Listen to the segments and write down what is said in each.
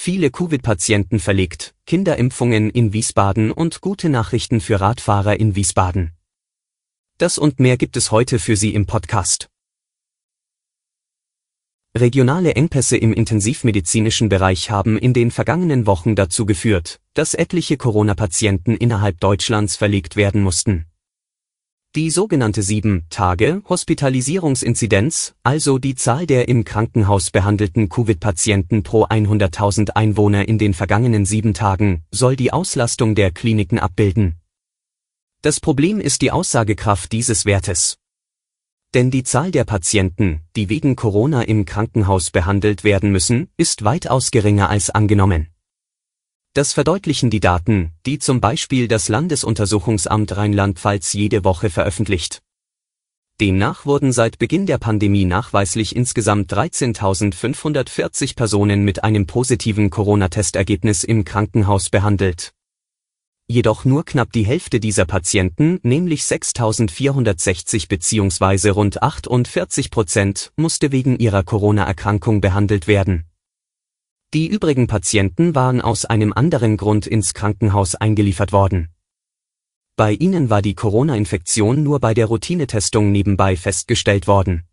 Viele Covid-Patienten verlegt, Kinderimpfungen in Wiesbaden und gute Nachrichten für Radfahrer in Wiesbaden. Das und mehr gibt es heute für Sie im Podcast. Regionale Engpässe im intensivmedizinischen Bereich haben in den vergangenen Wochen dazu geführt, dass etliche Corona-Patienten innerhalb Deutschlands verlegt werden mussten. Die sogenannte 7-Tage-Hospitalisierungsinzidenz, also die Zahl der im Krankenhaus behandelten Covid-Patienten pro 100.000 Einwohner in den vergangenen sieben Tagen, soll die Auslastung der Kliniken abbilden. Das Problem ist die Aussagekraft dieses Wertes. Denn die Zahl der Patienten, die wegen Corona im Krankenhaus behandelt werden müssen, ist weitaus geringer als angenommen. Das verdeutlichen die Daten, die zum Beispiel das Landesuntersuchungsamt Rheinland-Pfalz jede Woche veröffentlicht. Demnach wurden seit Beginn der Pandemie nachweislich insgesamt 13.540 Personen mit einem positiven Corona-Testergebnis im Krankenhaus behandelt. Jedoch nur knapp die Hälfte dieser Patienten, nämlich 6.460 bzw. rund 48 Prozent, musste wegen ihrer Corona-Erkrankung behandelt werden. Die übrigen Patienten waren aus einem anderen Grund ins Krankenhaus eingeliefert worden. Bei ihnen war die Corona-Infektion nur bei der Routinetestung nebenbei festgestellt worden.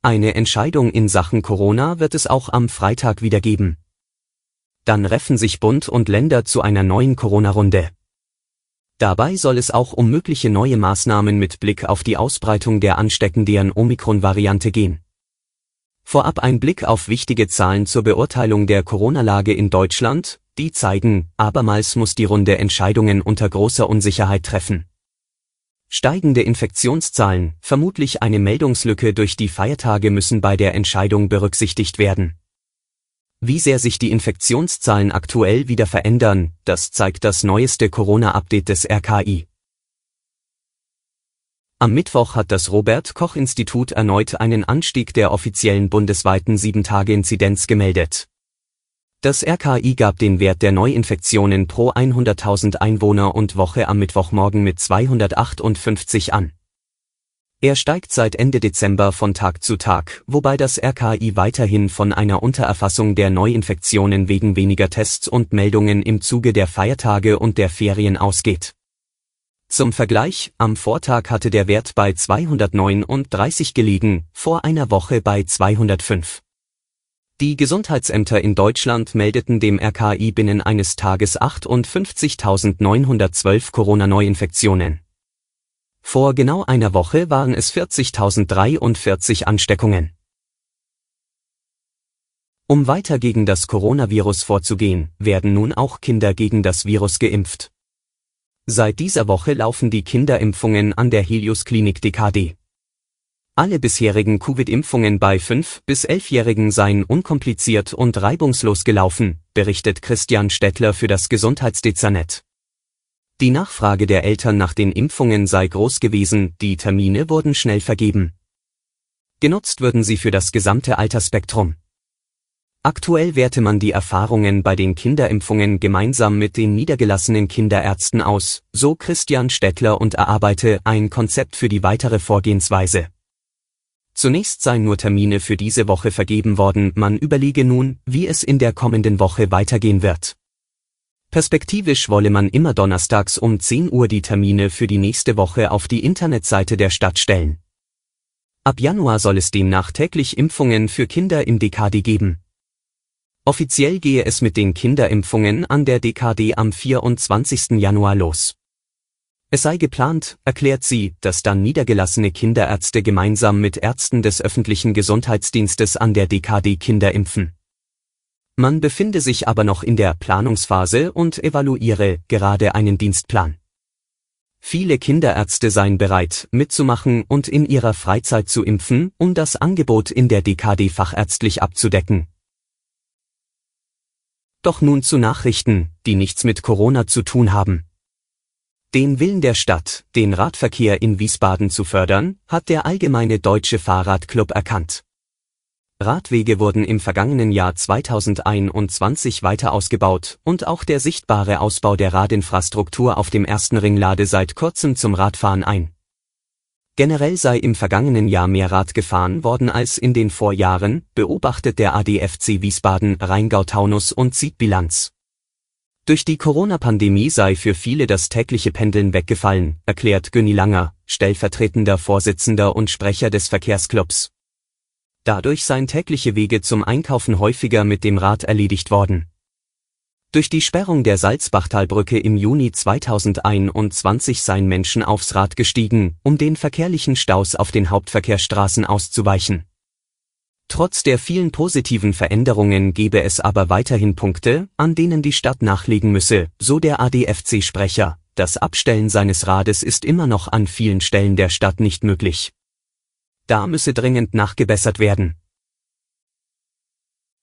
Eine Entscheidung in Sachen Corona wird es auch am Freitag wieder geben. Dann reffen sich Bund und Länder zu einer neuen Corona-Runde. Dabei soll es auch um mögliche neue Maßnahmen mit Blick auf die Ausbreitung der ansteckenden Omikron-Variante gehen. Vorab ein Blick auf wichtige Zahlen zur Beurteilung der Corona-Lage in Deutschland, die zeigen, abermals muss die Runde Entscheidungen unter großer Unsicherheit treffen. Steigende Infektionszahlen, vermutlich eine Meldungslücke durch die Feiertage müssen bei der Entscheidung berücksichtigt werden. Wie sehr sich die Infektionszahlen aktuell wieder verändern, das zeigt das neueste Corona-Update des RKI. Am Mittwoch hat das Robert Koch Institut erneut einen Anstieg der offiziellen bundesweiten 7-Tage-Inzidenz gemeldet. Das RKI gab den Wert der Neuinfektionen pro 100.000 Einwohner und Woche am Mittwochmorgen mit 258 an. Er steigt seit Ende Dezember von Tag zu Tag, wobei das RKI weiterhin von einer Untererfassung der Neuinfektionen wegen weniger Tests und Meldungen im Zuge der Feiertage und der Ferien ausgeht. Zum Vergleich, am Vortag hatte der Wert bei 239 gelegen, vor einer Woche bei 205. Die Gesundheitsämter in Deutschland meldeten dem RKI binnen eines Tages 58.912 Corona-Neuinfektionen. Vor genau einer Woche waren es 40.043 Ansteckungen. Um weiter gegen das Coronavirus vorzugehen, werden nun auch Kinder gegen das Virus geimpft. Seit dieser Woche laufen die Kinderimpfungen an der Helios Klinik DKD. Alle bisherigen Covid-Impfungen bei 5- bis 11-Jährigen seien unkompliziert und reibungslos gelaufen, berichtet Christian Stettler für das Gesundheitsdezernet. Die Nachfrage der Eltern nach den Impfungen sei groß gewesen, die Termine wurden schnell vergeben. Genutzt würden sie für das gesamte Altersspektrum. Aktuell werte man die Erfahrungen bei den Kinderimpfungen gemeinsam mit den niedergelassenen Kinderärzten aus, so Christian Stettler und erarbeite ein Konzept für die weitere Vorgehensweise. Zunächst seien nur Termine für diese Woche vergeben worden, man überlege nun, wie es in der kommenden Woche weitergehen wird. Perspektivisch wolle man immer donnerstags um 10 Uhr die Termine für die nächste Woche auf die Internetseite der Stadt stellen. Ab Januar soll es demnach täglich Impfungen für Kinder im DKD geben. Offiziell gehe es mit den Kinderimpfungen an der DKD am 24. Januar los. Es sei geplant, erklärt sie, dass dann niedergelassene Kinderärzte gemeinsam mit Ärzten des öffentlichen Gesundheitsdienstes an der DKD Kinder impfen. Man befinde sich aber noch in der Planungsphase und evaluiere gerade einen Dienstplan. Viele Kinderärzte seien bereit, mitzumachen und in ihrer Freizeit zu impfen, um das Angebot in der DKD fachärztlich abzudecken. Doch nun zu Nachrichten, die nichts mit Corona zu tun haben. Den Willen der Stadt, den Radverkehr in Wiesbaden zu fördern, hat der Allgemeine Deutsche Fahrradclub erkannt. Radwege wurden im vergangenen Jahr 2021 weiter ausgebaut und auch der sichtbare Ausbau der Radinfrastruktur auf dem ersten Ring lade seit kurzem zum Radfahren ein. Generell sei im vergangenen Jahr mehr Rad gefahren worden als in den Vorjahren, beobachtet der ADFC Wiesbaden Rheingau-Taunus und zieht Bilanz. Durch die Corona-Pandemie sei für viele das tägliche Pendeln weggefallen, erklärt Günni Langer, stellvertretender Vorsitzender und Sprecher des Verkehrsclubs. Dadurch seien tägliche Wege zum Einkaufen häufiger mit dem Rad erledigt worden. Durch die Sperrung der Salzbachtalbrücke im Juni 2021 seien Menschen aufs Rad gestiegen, um den verkehrlichen Staus auf den Hauptverkehrsstraßen auszuweichen. Trotz der vielen positiven Veränderungen gebe es aber weiterhin Punkte, an denen die Stadt nachlegen müsse, so der ADFC-Sprecher. Das Abstellen seines Rades ist immer noch an vielen Stellen der Stadt nicht möglich. Da müsse dringend nachgebessert werden.